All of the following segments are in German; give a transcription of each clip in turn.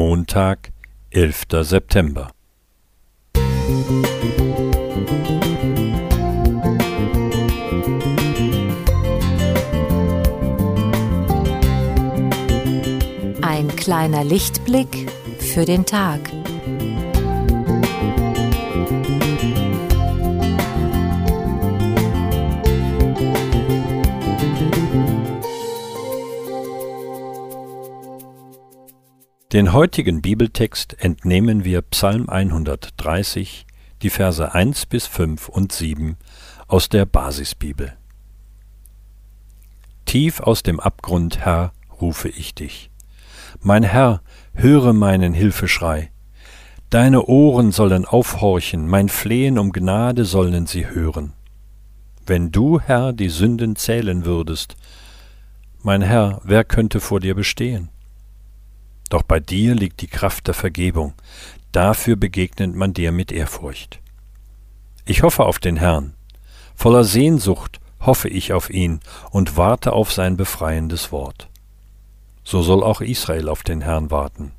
Montag, 11. September. Ein kleiner Lichtblick für den Tag. Den heutigen Bibeltext entnehmen wir Psalm 130, die Verse 1 bis 5 und 7 aus der Basisbibel. Tief aus dem Abgrund, Herr, rufe ich dich. Mein Herr, höre meinen Hilfeschrei. Deine Ohren sollen aufhorchen, mein Flehen um Gnade sollen sie hören. Wenn du, Herr, die Sünden zählen würdest, mein Herr, wer könnte vor dir bestehen? Doch bei dir liegt die Kraft der Vergebung, dafür begegnet man dir mit Ehrfurcht. Ich hoffe auf den Herrn, voller Sehnsucht hoffe ich auf ihn und warte auf sein befreiendes Wort. So soll auch Israel auf den Herrn warten,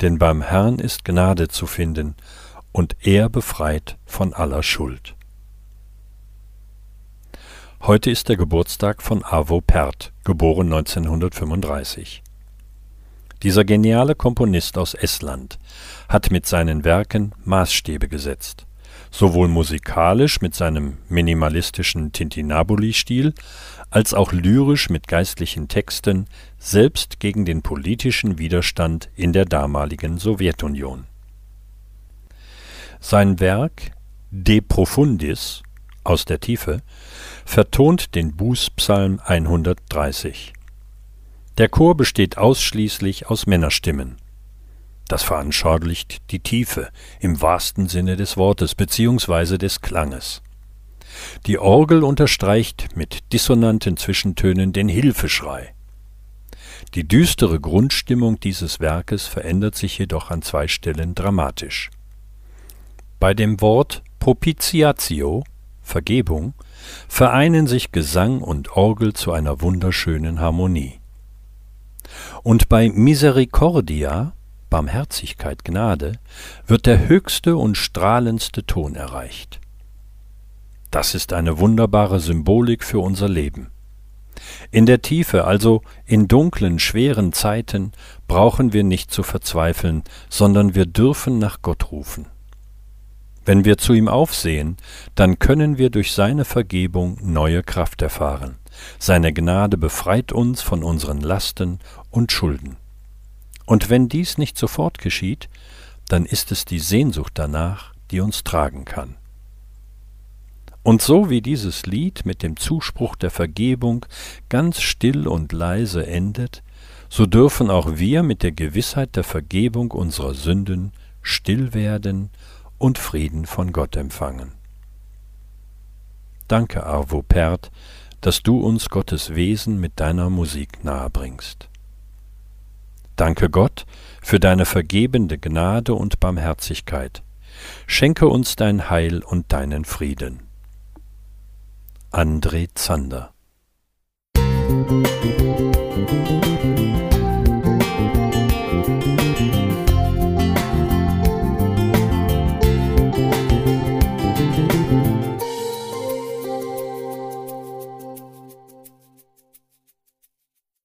denn beim Herrn ist Gnade zu finden, und er befreit von aller Schuld. Heute ist der Geburtstag von Avo Pärt, geboren 1935. Dieser geniale Komponist aus Estland hat mit seinen Werken Maßstäbe gesetzt, sowohl musikalisch mit seinem minimalistischen Tintinabuli-Stil, als auch lyrisch mit geistlichen Texten, selbst gegen den politischen Widerstand in der damaligen Sowjetunion. Sein Werk De Profundis aus der Tiefe vertont den Bußpsalm 130 der Chor besteht ausschließlich aus Männerstimmen. Das veranschaulicht die Tiefe im wahrsten Sinne des Wortes bzw. des Klanges. Die Orgel unterstreicht mit dissonanten Zwischentönen den Hilfeschrei. Die düstere Grundstimmung dieses Werkes verändert sich jedoch an zwei Stellen dramatisch. Bei dem Wort Propitiatio Vergebung vereinen sich Gesang und Orgel zu einer wunderschönen Harmonie. Und bei Misericordia, Barmherzigkeit, Gnade, wird der höchste und strahlendste Ton erreicht. Das ist eine wunderbare Symbolik für unser Leben. In der Tiefe, also in dunklen, schweren Zeiten, brauchen wir nicht zu verzweifeln, sondern wir dürfen nach Gott rufen. Wenn wir zu ihm aufsehen, dann können wir durch seine Vergebung neue Kraft erfahren. Seine Gnade befreit uns von unseren Lasten und Schulden. Und wenn dies nicht sofort geschieht, dann ist es die Sehnsucht danach, die uns tragen kann. Und so wie dieses Lied mit dem Zuspruch der Vergebung ganz still und leise endet, so dürfen auch wir mit der Gewissheit der Vergebung unserer Sünden still werden und Frieden von Gott empfangen. Danke, Arvo Pärt, dass du uns Gottes Wesen mit deiner Musik nahebringst. Danke Gott für deine vergebende Gnade und Barmherzigkeit. Schenke uns dein Heil und deinen Frieden. André Zander Musik